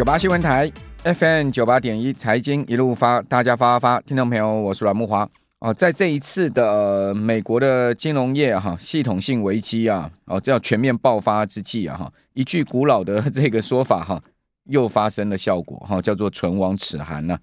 九八新闻台 FM 九八点一财经一路发，大家发发，听众朋友，我是阮慕华哦。在这一次的、美国的金融业哈、系统性危机啊，哦，这要全面爆发之际啊哈，一句古老的这个说法哈、又发生了效果哈、叫做唇亡齿寒呐。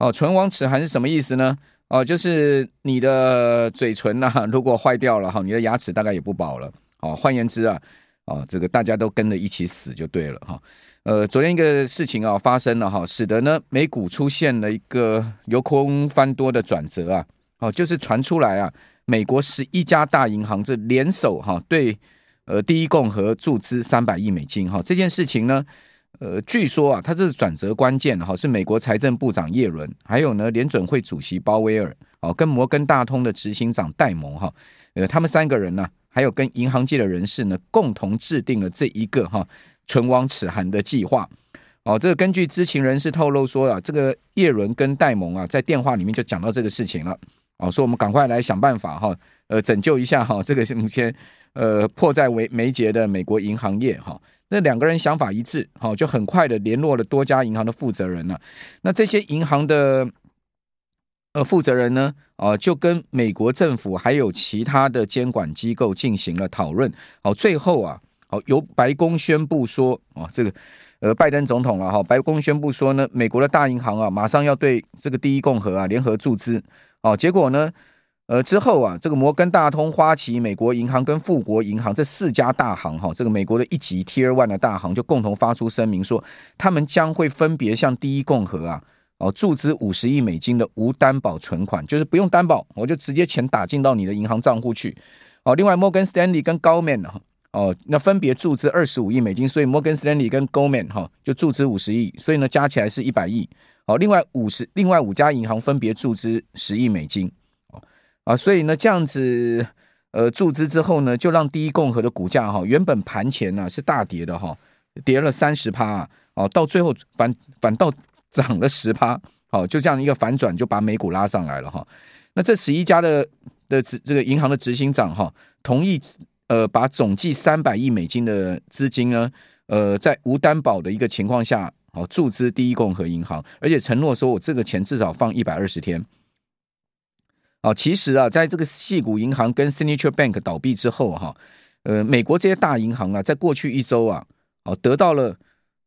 哦，唇亡齿寒是什么意思呢？哦，就是你的嘴唇呐、如果坏掉了哈，你的牙齿大概也不保了。哦，换言之啊，哦，这个大家都跟着一起死就对了哈。呃，昨天一个事情啊发生了哈，使得呢美股出现了一个由空翻多的转折啊，哦，就是传出来啊，美国十一家大银行这联手哈对呃第一共和注资三百亿美金哈，这件事情呢，呃，据说啊，它这是转折关键哈，是美国财政部长耶伦，还有呢联准会主席鲍威尔哦，跟摩根大通的执行长戴蒙哈，呃，他们三个人呢，还有跟银行界的人士呢，共同制定了这一个哈。唇亡齿寒的计划，哦，这个根据知情人士透露说啊，这个叶伦跟戴蒙啊，在电话里面就讲到这个事情了，哦，说我们赶快来想办法哈，呃，拯救一下哈，这个目前呃迫在眉眉睫的美国银行业哈，那两个人想法一致，好，就很快的联络了多家银行的负责人了，那这些银行的呃负责人呢，啊，就跟美国政府还有其他的监管机构进行了讨论，好，最后啊。哦，由白宫宣布说，哦，这个，呃，拜登总统了哈，白宫宣布说呢，美国的大银行啊，马上要对这个第一共和啊联合注资，哦，结果呢，呃，之后啊，这个摩根大通、花旗、美国银行跟富国银行这四家大行哈，这个美国的一级 Tier One 的大行就共同发出声明说，他们将会分别向第一共和啊，哦，注资五十亿美金的无担保存款，就是不用担保，我就直接钱打进到你的银行账户去，哦，另外摩根斯丹利跟高曼哈。哦，那分别注资二十五亿美金，所以摩根斯丹利跟高曼哈就注资五十亿，所以呢加起来是一百亿。哦，另外五十另外五家银行分别注资十亿美金。哦啊，所以呢这样子呃注资之后呢，就让第一共和的股价哈原本盘前呢是大跌的哈，跌了三十趴，哦到最后反反倒涨了十趴，好就这样一个反转就把美股拉上来了哈。那这十一家的的这个银行的执行长哈同意。呃，把总计三百亿美金的资金呢，呃，在无担保的一个情况下，好注资第一共和银行，而且承诺说我这个钱至少放一百二十天。哦，其实啊，在这个细谷银行跟 Signature Bank 倒闭之后，哈，呃，美国这些大银行啊，在过去一周啊，哦，得到了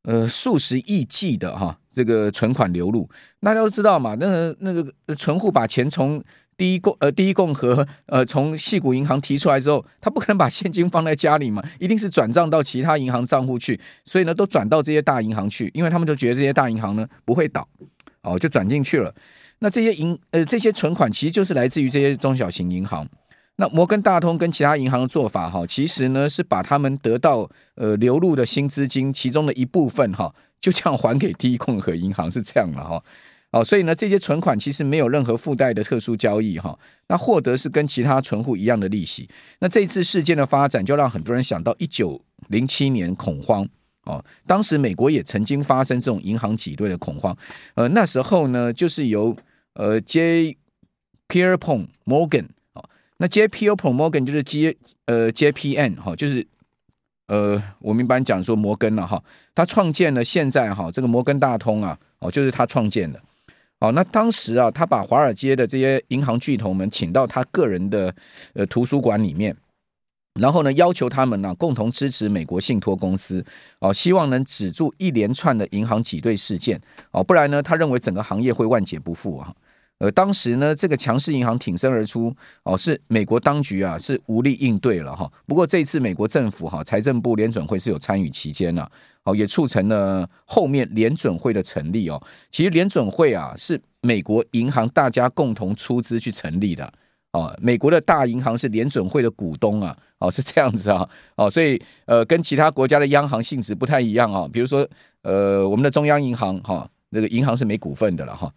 呃数十亿计的哈这个存款流入。大家都知道嘛，那个那个存户把钱从第一共呃，第一共和呃，从细谷银行提出来之后，他不可能把现金放在家里嘛，一定是转账到其他银行账户去，所以呢，都转到这些大银行去，因为他们就觉得这些大银行呢不会倒，哦，就转进去了。那这些银呃这些存款其实就是来自于这些中小型银行。那摩根大通跟其他银行的做法哈，其实呢是把他们得到呃流入的新资金其中的一部分哈，就这样还给第一共和银行，是这样了哈。哦，所以呢，这些存款其实没有任何附带的特殊交易哈，那获得是跟其他存户一样的利息。那这次事件的发展，就让很多人想到一九零七年恐慌。哦，当时美国也曾经发生这种银行挤兑的恐慌，呃，那时候呢，就是由呃 J. Pierpont Morgan 哦，那 J. Pierpont Morgan 就是 J 呃 JPN 哈，就是呃我们一般讲说摩根了哈，他创建了现在哈这个摩根大通啊，哦，就是他创建的。哦，那当时啊，他把华尔街的这些银行巨头们请到他个人的呃图书馆里面，然后呢，要求他们呢、共同支持美国信托公司，哦，希望能止住一连串的银行挤兑事件，哦，不然呢，他认为整个行业会万劫不复啊。呃，当时呢，这个强势银行挺身而出，哦，是美国当局啊是无力应对了哈。不过这次美国政府哈财政部联准会是有参与其间了，哦，也促成了后面联准会的成立哦。其实联准会啊是美国银行大家共同出资去成立的，哦，美国的大银行是联准会的股东啊，哦，是这样子啊，哦，所以呃跟其他国家的央行性质不太一样啊，比如说呃我们的中央银行哈，那个银行是没股份的了哈。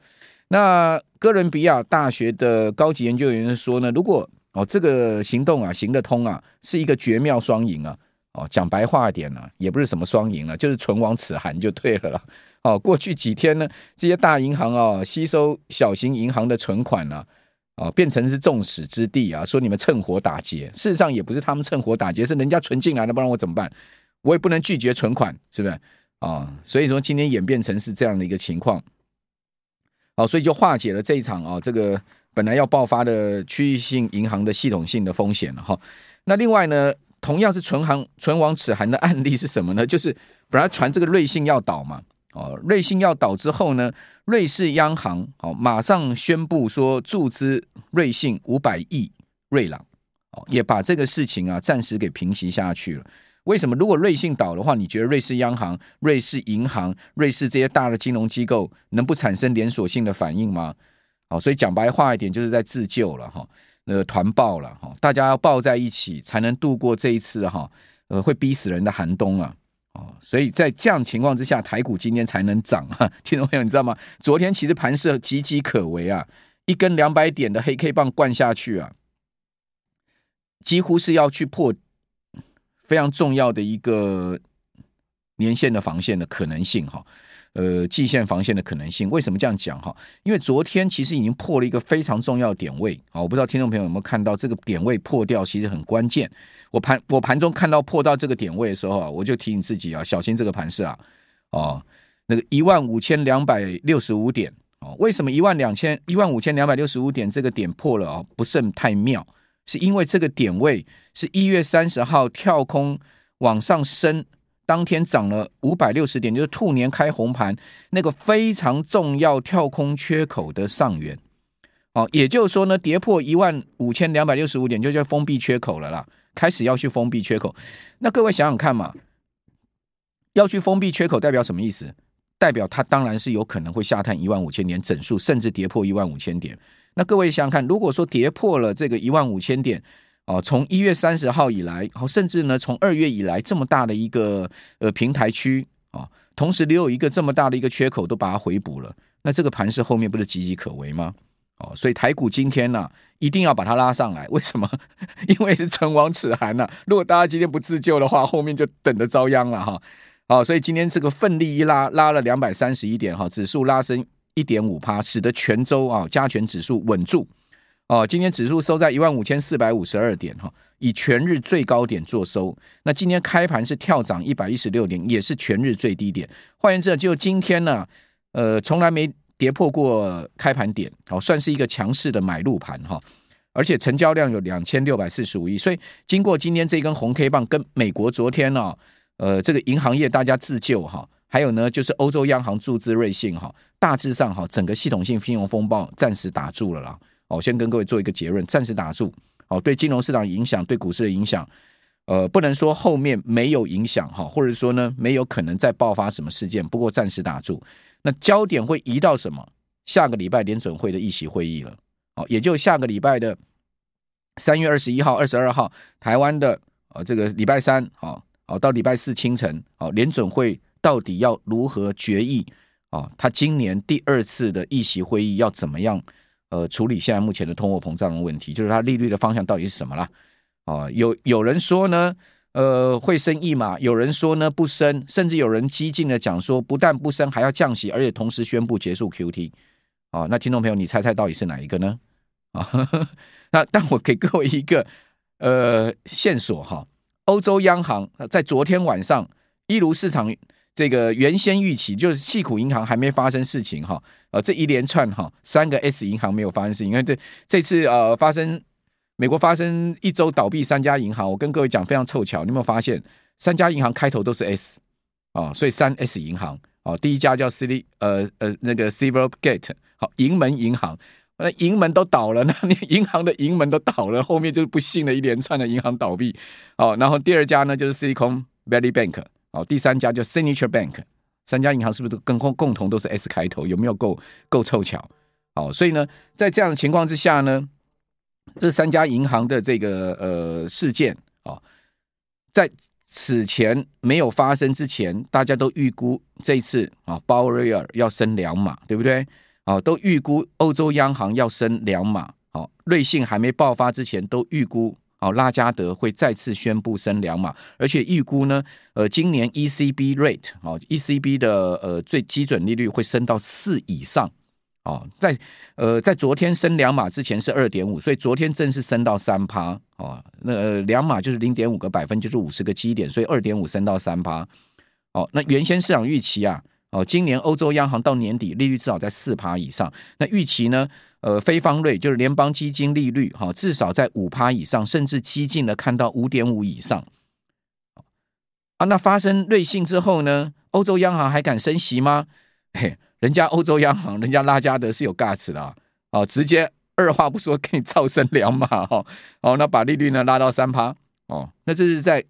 那哥伦比亚大学的高级研究员说呢，如果哦这个行动啊行得通啊，是一个绝妙双赢啊，哦讲白话一点呢、啊，也不是什么双赢了，就是唇亡齿寒就对了啦。哦，过去几天呢，这些大银行啊吸收小型银行的存款呢、哦变成是众矢之的啊，说你们趁火打劫，事实上也不是他们趁火打劫，是人家存进来的，不然我怎么办？我也不能拒绝存款，是不是？啊，所以说今天演变成是这样的一个情况，好，所以就化解了这一场啊，这个本来要爆发的区域性银行的系统性的风险了哈。那另外呢，同样是唇行唇亡齿寒的案例是什么呢？就是本来传这个瑞信要倒嘛，哦，瑞信要倒之后呢，瑞士央行哦马上宣布说注资瑞信五百亿瑞郎，哦，也把这个事情啊暂时给平息下去了。为什么？如果瑞信倒的话，你觉得瑞士央行、瑞士银行、瑞士这些大的金融机构能不产生连锁性的反应吗？好，所以讲白话一点，就是在自救了哈，呃，团抱了哈，大家要抱在一起，才能度过这一次哈，呃，会逼死人的寒冬啊！哦，所以在这样情况之下，台股今天才能涨哈。听众朋友，你知道吗？昨天其实盘势岌岌可危啊，一根两百点的黑 K 棒灌下去啊，几乎是要去破。非常重要的一个年线的防线的可能性哈，呃，季线防线的可能性，为什么这样讲哈？因为昨天其实已经破了一个非常重要的点位啊，我不知道听众朋友有没有看到这个点位破掉，其实很关键。我盘我盘中看到破到这个点位的时候啊，我就提醒自己啊，小心这个盘势啊，哦，那个一万五千两百六十五点哦，为什么一万两千一万五千两百六十五点这个点破了啊？不甚太妙。是因为这个点位是一月三十号跳空往上升，当天涨了五百六十点，就是兔年开红盘那个非常重要跳空缺口的上缘。哦，也就是说呢，跌破一万五千两百六十五点就叫封闭缺口了啦，开始要去封闭缺口。那各位想想看嘛，要去封闭缺口代表什么意思？代表它当然是有可能会下探一万五千点整数，甚至跌破一万五千点。那各位想想看，如果说跌破了这个一万五千点，哦，从一月三十号以来，哦，甚至呢从二月以来这么大的一个呃平台区啊，同时留有一个这么大的一个缺口，都把它回补了，那这个盘势后面不是岌岌可危吗？哦，所以台股今天呢，一定要把它拉上来，为什么？因为是唇亡齿寒呐。如果大家今天不自救的话，后面就等着遭殃了哈。哦，所以今天这个奋力一拉，拉了两百三十一点哈，指数拉升。一点五趴，使得全周啊加权指数稳住哦。今天指数收在一万五千四百五十二点哈，以全日最高点作收。那今天开盘是跳涨一百一十六点，也是全日最低点。换言之，就今天呢，呃，从来没跌破过开盘点，好，算是一个强势的买入盘哈。而且成交量有两千六百四十五亿，所以经过今天这根红 K 棒，跟美国昨天呢，呃，这个银行业大家自救哈。还有呢，就是欧洲央行注资瑞信哈，大致上哈，整个系统性金融风暴暂时打住了啦。哦，先跟各位做一个结论，暂时打住。哦，对金融市场影响，对股市的影响，呃，不能说后面没有影响哈，或者说呢，没有可能再爆发什么事件。不过暂时打住。那焦点会移到什么？下个礼拜联准会的议席会议了。哦，也就下个礼拜的三月二十一号、二十二号，台湾的呃这个礼拜三，好，哦，到礼拜四清晨，哦，联准会。到底要如何决议啊？他今年第二次的议息会议要怎么样？呃，处理现在目前的通货膨胀的问题，就是它利率的方向到底是什么啦？啊，有有人说呢，呃，会升一码；有人说呢，不升；甚至有人激进的讲说，不但不升，还要降息，而且同时宣布结束 QT。啊，那听众朋友，你猜猜到底是哪一个呢？啊，那但我给各位一个呃线索哈，欧洲央行在昨天晚上，一如市场。这个原先预期就是矽谷银行还没发生事情哈，呃，这一连串哈三个 S 银行没有发生事情，因为这这次呃发生美国发生一周倒闭三家银行，我跟各位讲非常凑巧，你有没有发现三家银行开头都是 S 啊，所以三 S 银行啊，第一家叫 City 呃呃那个 Silvergate 好银门银行，那银门都倒了，那 你银行的银门都倒了，后面就是不幸的一连串的银行倒闭哦，然后第二家呢就是 Silicon Valley Bank。哦，第三家叫 Signature Bank，三家银行是不是都跟共共同都是 S 开头？有没有够够凑巧？哦，所以呢，在这样的情况之下呢，这三家银行的这个呃事件啊、哦，在此前没有发生之前，大家都预估这一次啊，鲍威尔要升两码，对不对？哦，都预估欧洲央行要升两码。哦，瑞信还没爆发之前，都预估。好，拉加德会再次宣布升两码，而且预估呢，呃，今年 ECB rate 哦，ECB 的呃最基准利率会升到四以上，哦，在呃在昨天升两码之前是二点五，所以昨天正式升到三趴，哦，那两码就是零点五个百分，就是五十个基点，所以二点五升到三趴，哦，那原先市场预期啊，哦，今年欧洲央行到年底利率至少在四趴以上。那预期呢？呃，非方瑞就是联邦基金利率哈，至少在五趴以上，甚至激进的看到五点五以上。啊，那发生瑞信之后呢？欧洲央行还敢升息吗？嘿，人家欧洲央行，人家拉加德是有 guts 的啊，哦，直接二话不说给你造升两码哈，哦，那把利率呢拉到三趴哦，那这是在。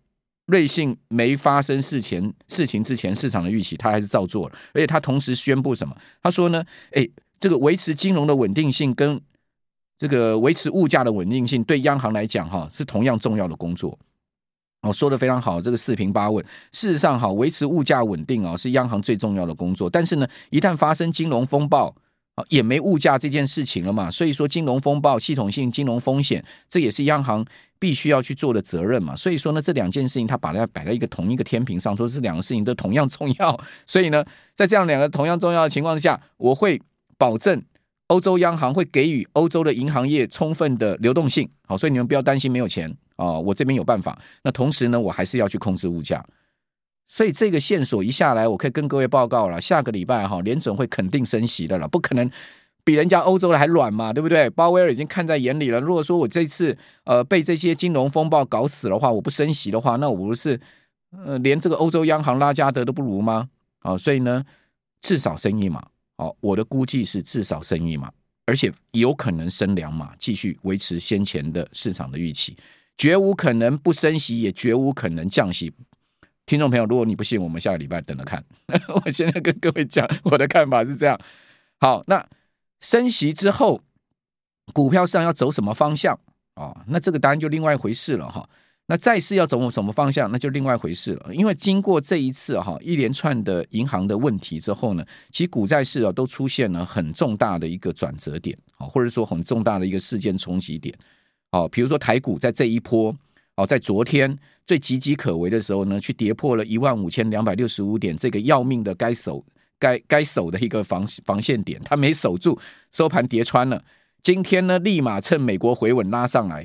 瑞信没发生事前事情之前，市场的预期他还是照做了，而且他同时宣布什么？他说呢，哎，这个维持金融的稳定性跟这个维持物价的稳定性，对央行来讲哈是同样重要的工作。哦，说的非常好，这个四平八稳。事实上哈，维持物价稳定啊是央行最重要的工作。但是呢，一旦发生金融风暴。也没物价这件事情了嘛，所以说金融风暴、系统性金融风险，这也是央行必须要去做的责任嘛。所以说呢，这两件事情它把它摆在一个同一个天平上，说这两个事情都同样重要。所以呢，在这样两个同样重要的情况下，我会保证欧洲央行会给予欧洲的银行业充分的流动性。好，所以你们不要担心没有钱啊，我这边有办法。那同时呢，我还是要去控制物价。所以这个线索一下来，我可以跟各位报告了。下个礼拜哈，联准会肯定升息的了，不可能比人家欧洲的还软嘛，对不对？鲍威尔已经看在眼里了。如果说我这次呃被这些金融风暴搞死的话，我不升息的话，那我不是呃连这个欧洲央行拉加德都不如吗？啊，所以呢，至少升一码。好，我的估计是至少升一码，而且有可能升两码，继续维持先前的市场的预期，绝无可能不升息，也绝无可能降息。听众朋友，如果你不信，我们下个礼拜等着看。我现在跟各位讲，我的看法是这样。好，那升息之后，股票市场要走什么方向啊？那这个当然就另外一回事了哈。那债市要走什么方向，那就另外一回事了。因为经过这一次哈一连串的银行的问题之后呢，其实股债市啊都出现了很重大的一个转折点啊，或者说很重大的一个事件冲击点。好，比如说台股在这一波。哦，在昨天最岌岌可危的时候呢，去跌破了一万五千两百六十五点这个要命的该守、该该守的一个防防线点，它没守住，收盘跌穿了。今天呢，立马趁美国回稳拉上来，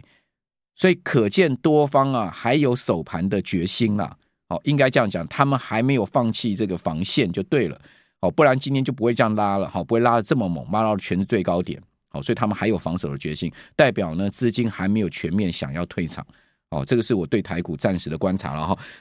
所以可见多方啊还有守盘的决心啦。哦，应该这样讲，他们还没有放弃这个防线就对了。哦，不然今天就不会这样拉了，好，不会拉的这么猛，拉到全是最高点。好，所以他们还有防守的决心，代表呢资金还没有全面想要退场。哦，这个是我对台股暂时的观察了哈。